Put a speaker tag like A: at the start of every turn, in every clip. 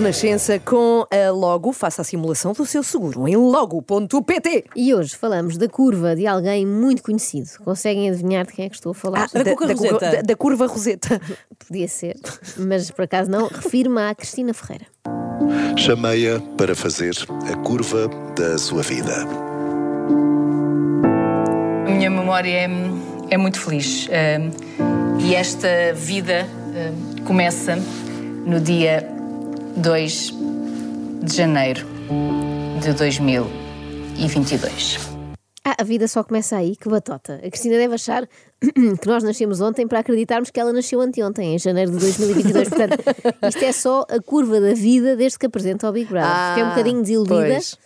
A: Renascença, com a Logo, faça a simulação do seu seguro em logo.pt.
B: E hoje falamos da curva de alguém muito conhecido. Conseguem adivinhar de quem é que estou a falar?
A: Ah, da, da,
C: Roseta.
A: da- da curva Roseta.
B: Podia ser, mas por acaso não. Refiro-me à Cristina Ferreira.
D: Chamei-a para fazer a curva da sua vida.
E: A minha memória é, é muito feliz. Ahm, e esta vida ahm, começa no dia 2 de janeiro de 2022.
B: Ah, a vida só começa aí, que batota. A Cristina deve achar que nós nascemos ontem para acreditarmos que ela nasceu anteontem, em janeiro de 2022. Portanto, isto é só a curva da vida desde que apresenta ao Big Brother. Fiquei um
A: Ah,
B: bocadinho desiludida,
A: pois.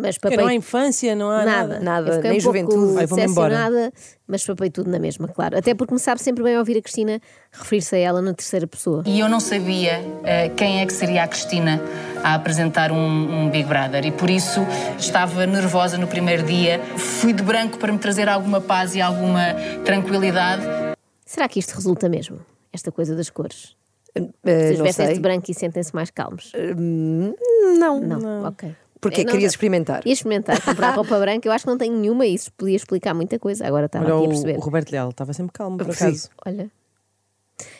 B: Mas papei
C: não há infância, não há nada.
B: nada.
A: nada, nem
B: um
A: juventude.
C: Ai,
B: decepcionada, mas papei tudo na mesma, claro. Até porque me sabe sempre bem ouvir a Cristina referir-se a ela na terceira pessoa.
E: E eu não sabia eh, quem é que seria a Cristina a apresentar um, um Big Brother. E por isso estava nervosa no primeiro dia. Fui de branco para me trazer alguma paz e alguma tranquilidade.
B: Será que isto resulta mesmo? Esta coisa das cores?
A: Eh,
B: Vocês
A: não
B: vestem de branco e sentem-se mais calmos?
A: Não.
B: Não, ok.
A: Porque
B: É, não,
A: querias experimentar.
B: Ia experimentar, comprar roupa branca. Eu acho que não tenho nenhuma e isso podia explicar muita coisa. Agora estava
C: Olha,
B: aqui a perceber.
C: o Roberto Leal estava sempre calmo, por acaso.
B: Olha.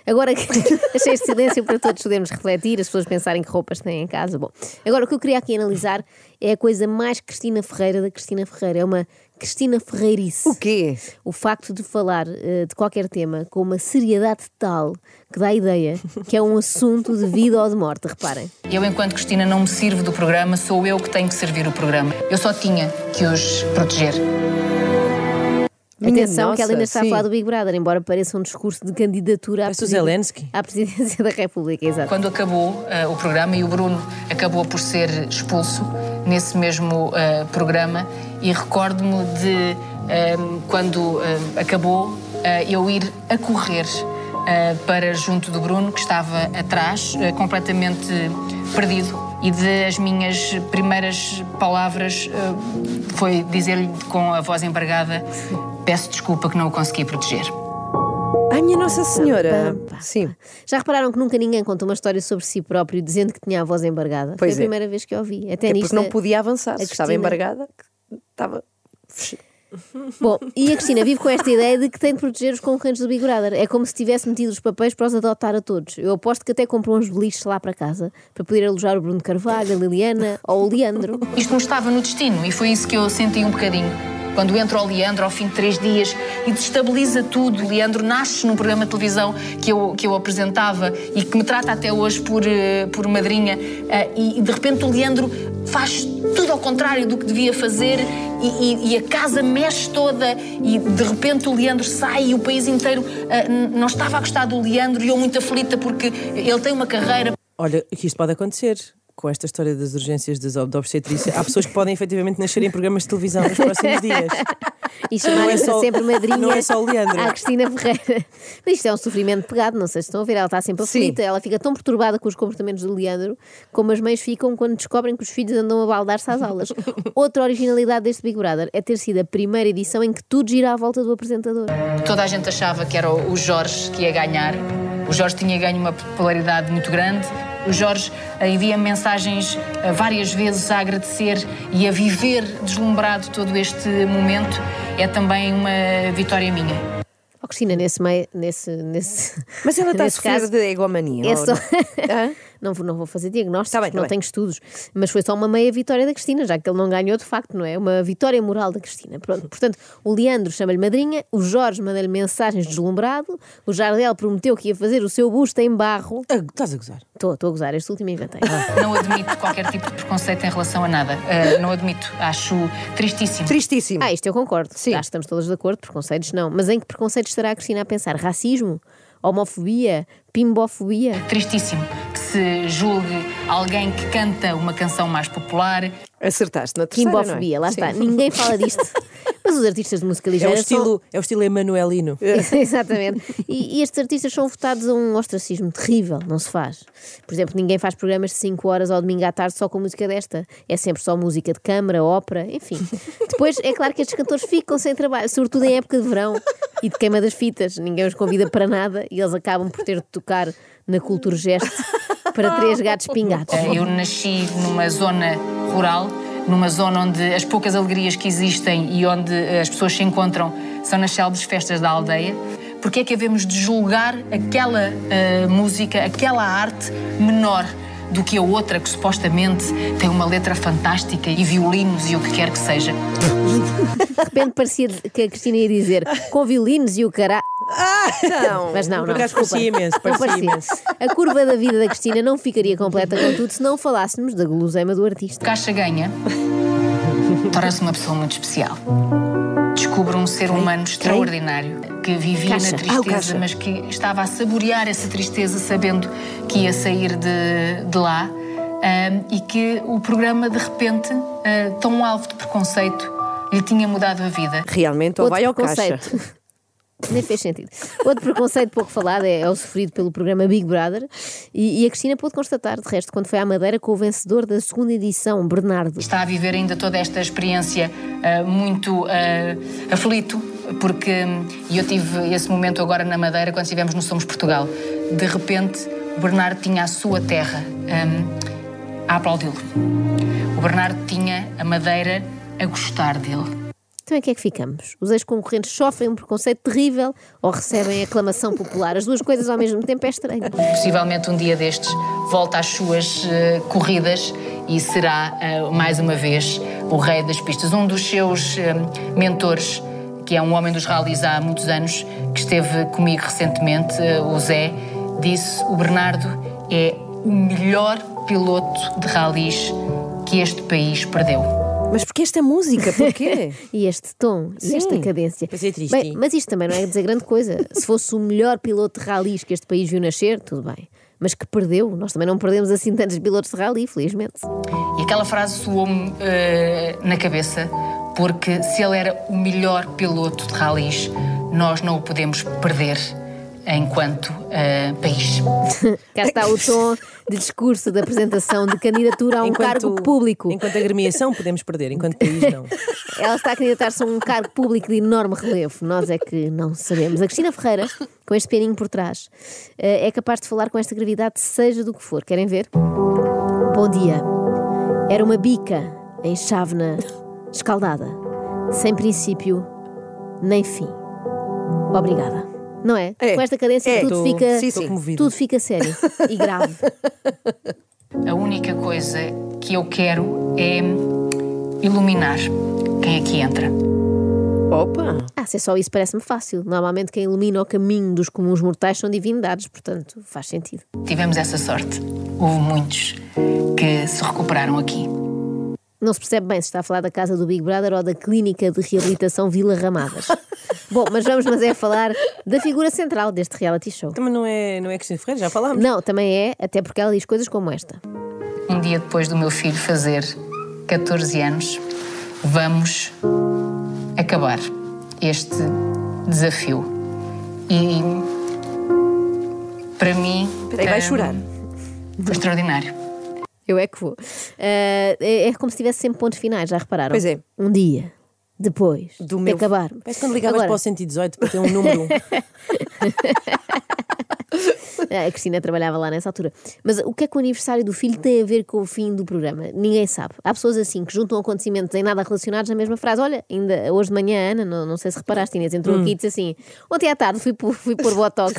B: Agora que achei este silêncio para todos podermos refletir, as pessoas pensarem que roupas têm em casa. Bom, agora o que eu queria aqui analisar é a coisa mais Cristina Ferreira da Cristina Ferreira. É uma Cristina Ferreirice.
A: O quê?
B: O facto de falar eh, de qualquer tema com uma seriedade tal que dá a ideia que é um assunto de vida ou de morte, reparem.
E: Eu, enquanto Cristina, não me sirvo do programa, sou eu que tenho que servir o programa. Eu só tinha que os proteger.
A: Minha
B: Atenção que ela ainda
A: nossa,
B: está
A: sim.
B: a falar do Big Brother, embora pareça um discurso de candidatura à,
C: Zelensky.
B: à presidência da República, exato.
E: Quando acabou eh, o programa e o Bruno acabou por ser expulso nesse mesmo eh, programa, e recordo-me de eh, quando acabou eh, eu ir a correr para junto do Bruno, que estava atrás, completamente perdido. E de as minhas primeiras palavras eh, foi dizer-lhe com a voz embargada: Peço desculpa que não o consegui proteger.
A: Ai, minha Nossa Senhora. Sim.
B: Já repararam que nunca ninguém conta uma história sobre si próprio dizendo que tinha a voz embargada?
A: Pois
B: Foi
A: é.
B: a primeira vez que eu ouvi. Até
A: É
B: nisto.
A: porque não podia avançar. Se estava embargada, estava.
B: Bom, e a Cristina vive com esta ideia de que tem de proteger os concorrentes do Big Brother. É como se tivesse metido os papéis para os adotar a todos. Eu aposto que até comprou uns beliches lá para casa para poder alojar o Bruno Carvalho, a Liliana ou o Leandro.
E: Isto não estava no destino e foi isso que eu senti um bocadinho. Quando entra o Leandro ao fim de três dias e destabiliza tudo, Leandro nasce num programa de televisão que eu, que eu apresentava e que me trata até hoje por, eh, por madrinha, eh, e, de repente o Leandro faz tudo ao contrário do que devia fazer e, e- e a casa mexe toda e de repente o Leandro sai e o país inteiro n- não estava a gostar do Leandro e eu muito aflita porque ele tem uma carreira
C: Olha, que isto pode acontecer. Com esta história das urgências das da obstetrícia, há pessoas que podem efetivamente nascer em programas de televisão nos próximos dias.
B: E chamarem
C: só-
B: sempre madrinha
C: não é só o Leandro.
B: à Cristina Ferreira. Mas isto é um sofrimento pegado, não sei se estão a ver. Ela está sempre aflita, ela fica tão perturbada com os comportamentos do Leandro como as mães ficam quando descobrem que os filhos andam a baldar-se às aulas. Outra originalidade deste Big Brother é ter sido a primeira edição em que tudo gira à volta do apresentador.
E: Toda a gente achava que era o Jorge que ia ganhar. O Jorge tinha ganho uma popularidade muito grande. O Jorge eh, envia mensagens eh, várias vezes a agradecer e a viver deslumbrado todo este momento. É também uma vitória minha.
B: Oh, Cristina, nesse meio, nesse, nesse
A: Mas ela está a sofrer
B: caso,
A: de egomania.
B: É só...
A: não?
B: Não, vou, não vou fazer diagnósticos,
A: Tá bem, tá
B: não
A: bem.
B: tenho estudos, mas foi só uma meia vitória da Cristina, já que ele não ganhou de facto, não é? Uma vitória moral da Cristina. Pronto, portanto, o Leandro chama-lhe madrinha, o Jorge manda-lhe mensagens deslumbrado, o Jardel prometeu que ia fazer o seu busto em barro.
C: Ah, Estás a gozar?
B: Estou, estou a gozar, este último inventei.
E: Não admito qualquer tipo de preconceito em relação a nada. Eh, não admito. Acho tristíssimo.
A: Tristíssimo.
B: Ah, isto eu concordo.
A: Sim.
B: Acho que estamos todas de acordo, preconceitos não. Mas em que preconceitos estará a Cristina a pensar? Racismo? Homofobia, pimbofobia.
E: Tristíssimo que se julgue alguém que canta uma canção mais popular.
A: Acertaste na terceira,
B: Quimbofobia,
A: não é?
B: lá está.
A: Sim.
B: Ninguém fala disto. Mas os artistas de música
C: É o
B: ligeira são-
C: estilo, é o estilo emanuelino.
B: Exatamente. E, e estes artistas são votados a um ostracismo terrível, não se faz. Por exemplo, ninguém faz programas de 5 horas ao domingo à tarde só com música desta. É sempre só música de câmara, ópera, enfim. Depois, é claro que estes cantores ficam sem trabalho, sobretudo em época de verão e de queima das fitas. Ninguém os convida para nada e eles acabam por ter de tocar na Cultura Gesto para três gatos pingados.
E: Eh, Eu nasci numa zona rural, numa zona onde as poucas alegrias que existem e onde eh, as pessoas se encontram são nas célebres festas da aldeia. Porque é que havemos de julgar aquela eh, música, aquela arte menor do que a outra que supostamente tem uma letra fantástica e violinos e o que quer que seja?
B: De repente parecia que a Cristina ia dizer com violinos e o cará.
A: Não.
B: Mas não, não. desculpa.
C: parecia imenso,
B: Não
C: parecia
B: parecia.
C: imenso.
B: A curva da vida da Cristina não ficaria completa com tudo se não falássemos da guloseima do artista.
E: Caixa ganha, torna-se uma pessoa muito especial. Descobre um ser humano extraordinário que vivia
B: Caixa.
E: na
A: Ah,
E: tristeza,
A: Caixa.
E: mas que estava a saborear essa tristeza sabendo que ia sair de, de lá ahm, e que o programa, de repente, ah, tão alvo de preconceito, lhe tinha mudado a vida.
A: Realmente, ou
B: Outro
A: vai ao caixa.
B: Nem fez sentido. Outro preconceito pouco falado é, é o sofrido pelo programa Big Brother e, e a Cristina pôde constatar, de resto, quando foi à Madeira com o vencedor da segunda edição, Bernardo.
E: Está a viver ainda toda esta experiência ah, muito ah, aflito, porque hum, eu tive esse momento agora na Madeira, quando estivemos no Somos Portugal. De repente, o Bernardo tinha a sua terra hum, a aplaudi-lo. O Bernardo tinha a Madeira a gostar dele.
B: Então em que é que ficamos? Os ex-concorrentes sofrem um preconceito terrível ou recebem aclamação popular? As duas coisas ao mesmo tempo é estranho.
E: Possivelmente um dia destes volta às suas eh, corridas e será eh, mais uma vez o rei das pistas. Um dos seus eh, mentores, que é um homem dos rallies há muitos anos, que esteve comigo recentemente, o Zé, disse: o Bernardo é o melhor piloto de rallies que este país perdeu.
A: Mas porquê esta música? Porquê?
B: E este tom, e esta cadência.
C: Pois é triste.
B: Bem, mas isto também não é dizer grande coisa. Se fosse o melhor piloto de ralis que este país viu nascer, tudo bem. Mas que perdeu, nós também não perdemos assim tantos pilotos de rally, felizmente.
E: E aquela frase soou-me eh, na cabeça, porque se ele era o melhor piloto de rallies, nós não o podemos perder enquanto eh, país.
B: Cá está o tom de discurso, de apresentação, de candidatura a um cargo público.
C: Enquanto agremiação podemos perder, enquanto país não.
B: Ela está a candidatar-se a um cargo público de enorme relevo. Nós é que não sabemos. A Cristina Ferreira, com este pianinho por trás, eh, é capaz de falar com esta gravidade, seja do que for. Querem ver? Bom dia. Era uma bica em chávena escaldada, sem princípio nem fim. Obrigada. Não é?
A: É.
B: Com esta cadência
A: É.
B: tudo
C: Tô-
B: fica,
A: sim, sim.
B: tudo fica sério e grave.
E: A única coisa que eu quero é iluminar quem aqui entra.
A: Opa!
B: Ah, se é só isso, parece-me fácil. Normalmente quem ilumina o caminho dos comuns mortais são divindades, portanto faz sentido.
E: Tivemos essa sorte. Houve muitos que se recuperaram aqui.
B: Não se percebe bem se está a falar da casa do Big Brother ou da clínica de reabilitação Vila Ramadas. Bom, mas vamos mas é a falar da figura central deste reality show.
C: Também não é, não é Cristina Ferreira, já falámos.
B: Não, também é, até porque ela diz coisas como esta.
E: Um dia depois do meu filho fazer 14 anos, vamos acabar este desafio. E para mim.
A: Peraí, vai chorar.
E: Foi extraordinário.
B: Eu é que vou. Ah, é, é como se tivesse sempre pontos finais, já repararam?
A: Pois é.
B: Um dia, depois
A: Do
B: de
A: meu-
B: acabar.
C: Parece quando ligavas
B: Agora,
C: para o 118 para ter um número 1.
B: A Cristina trabalhava lá nessa altura. Mas o que é que o aniversário do filho tem a ver com o fim do programa? Ninguém sabe. Há pessoas assim que juntam acontecimentos em nada relacionados na mesma frase. Olha, ainda hoje de manhã, Ana, não, não sei se reparaste, Inês, entrou aqui e disse assim: Ontem à tarde fui por, fui por Botox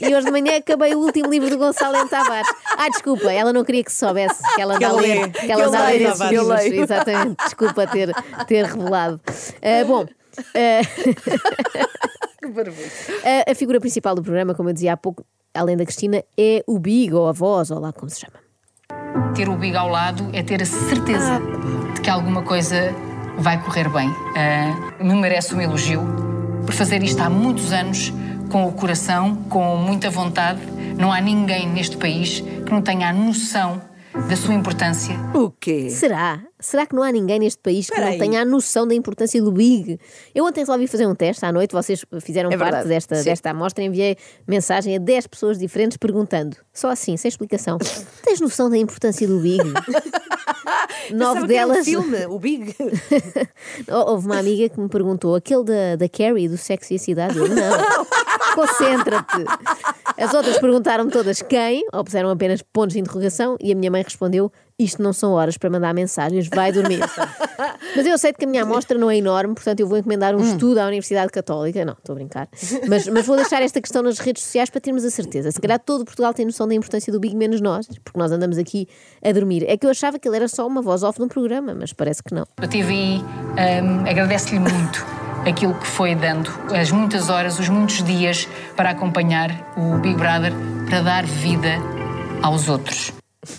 B: e hoje de manhã acabei o último livro do Gonçalo M. Tavares. Ah, desculpa, ela não queria que se soubesse que ela
C: Que
B: anda a ler, que ela
C: Que
B: anda a ler esses livros. Exatamente, desculpa ter, ter revelado. Ah, bom. ah, a, a figura principal do programa, como eu dizia há pouco, além da Cristina, é o Big ou a voz, ou lá como se chama.
E: Ter o Big ao lado é ter a certeza de que alguma coisa vai correr bem. Ah, me merece um elogio por fazer isto há muitos anos com o coração, com muita vontade. Não há ninguém neste país que não tenha a noção da sua importância.
A: O quê?
B: Será? Será que não há ninguém neste país que não tenha a noção da importância do Big? Eu ontem resolvi fazer um teste à noite, vocês fizeram
A: É
B: parte desta,
A: Sim.
B: desta amostra, enviei mensagem a 10 pessoas diferentes perguntando, só assim, sem explicação, tens noção da importância do Big? Nove
A: que um
B: delas.
A: filme, o Big.
B: Hou- Houve uma amiga que me perguntou, aquele da, da Carrie, do Sexo e a Cidade? Eu, não, concentra-te. As outras perguntaram todas quem, ou puseram apenas pontos de interrogação, e a minha mãe respondeu: Isto não são horas para mandar mensagens, vai dormir. Mas eu aceito que a minha amostra não é enorme, portanto eu vou encomendar um estudo à Universidade Católica. Não, estou a brincar. Mas, mas vou deixar esta questão nas redes sociais para termos a certeza. Se calhar todo Portugal tem noção da importância do Big, menos nós, porque nós andamos aqui a dormir. É que eu achava que ele era só uma voz off de um programa, mas parece que não.
E: A TVI hum, agradece-lhe muito aquilo que foi dando, as muitas horas, os muitos dias para acompanhar o Big Brother, para dar vida aos outros.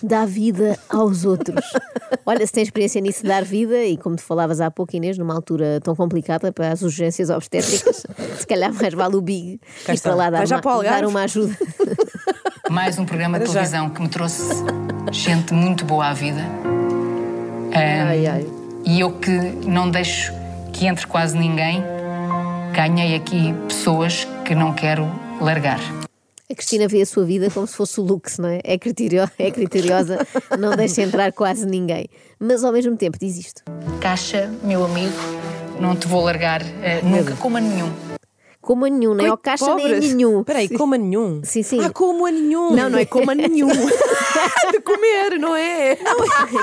B: dá vida aos outros. Olha, se tem experiência nisso, dar vida, e como tu falavas há pouco, Inês, numa altura tão complicada para as urgências obstétricas, se calhar mais vale o Big
C: Cá
B: e
C: está.
B: para lá dar uma,
A: para
B: dar uma ajuda.
E: Mais um programa de
C: já.
E: televisão que me trouxe gente muito boa à vida. Hum,
A: Ai, ai.
E: E eu que não deixo que entre quase ninguém, ganhei aqui pessoas que não quero largar.
B: A Cristina vê a sua vida como se fosse o Lux, não é? É, criterio, é criteriosa, não deixa entrar quase ninguém. Mas ao mesmo tempo diz isto.
E: Caixa, meu amigo, não te vou largar eh, nunca, como a nenhum.
B: Como a nenhum, nem ao caixa nem a
A: pobres.
B: nenhum.
C: Espera aí, como a nenhum?
B: Sim, sim.
C: Ah, como a nenhum?
A: Não, não é como a nenhum. de comer, não é?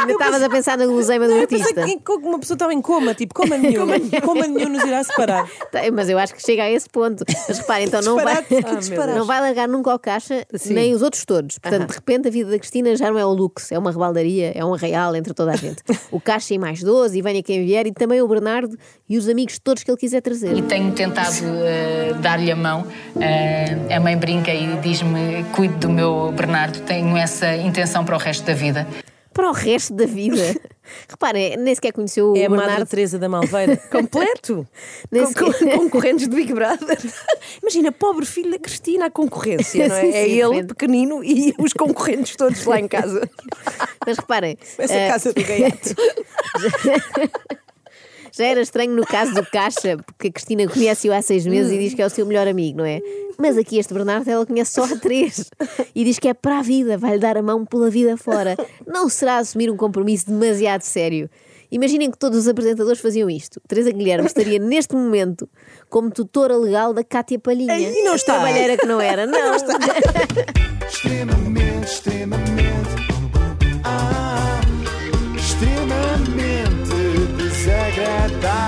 B: Ainda estavas a pensar na guloseima do
C: Eu pensei
B: artista.
C: que que uma pessoa estava em coma, tipo, como a nenhum? Como a nenhum nos irá separar?
B: Tá, Mas eu acho que chega a esse ponto. Mas repare, então não vai.
C: Ah,
B: não vai largar nunca ao caixa,
A: Sim.
B: nem os outros todos. Portanto, de repente a vida da Cristina já não é o luxo, é uma rebaldaria, é um arraial entre toda a gente. O caixa e mais 12, e venha quem vier, e também o Bernardo e os amigos todos que ele quiser trazer.
E: E tenho tentado eh, dar-lhe a mão. Eh, a mãe brinca e diz-me: cuide do meu Bernardo, tenho essa intenção para o resto da vida.
B: Para o resto da vida. Reparem, nem sequer conheceu
C: É
B: o
C: a Madre
B: Bernardo.
C: Teresa da Malveira.
A: Completo.
B: Nem
A: Com- com- concorrentes do Big Brother. Imagina, pobre filho da Cristina, a concorrência, não é?
B: Sim, sim,
A: é ele,
B: frente.
A: pequenino, e os concorrentes todos lá em casa.
B: Mas reparem,
C: Essa
B: eh,
C: casa do gaiato.
B: Já era estranho no caso do Caixa, porque a Cristina conhece-o há seis meses e diz que é o seu melhor amigo, não é? Mas aqui este Bernardo ela conhece só há três e diz que é para a vida, vai-lhe dar a mão pela vida fora. Não será assumir um compromisso demasiado sério. Imaginem que todos os apresentadores faziam isto. Teresa Guilherme estaria neste momento como tutora legal da Cátia Palhinha.
C: E não está.
B: Trabalheira que não era, não.
F: Extremamente, extremamente. cidade.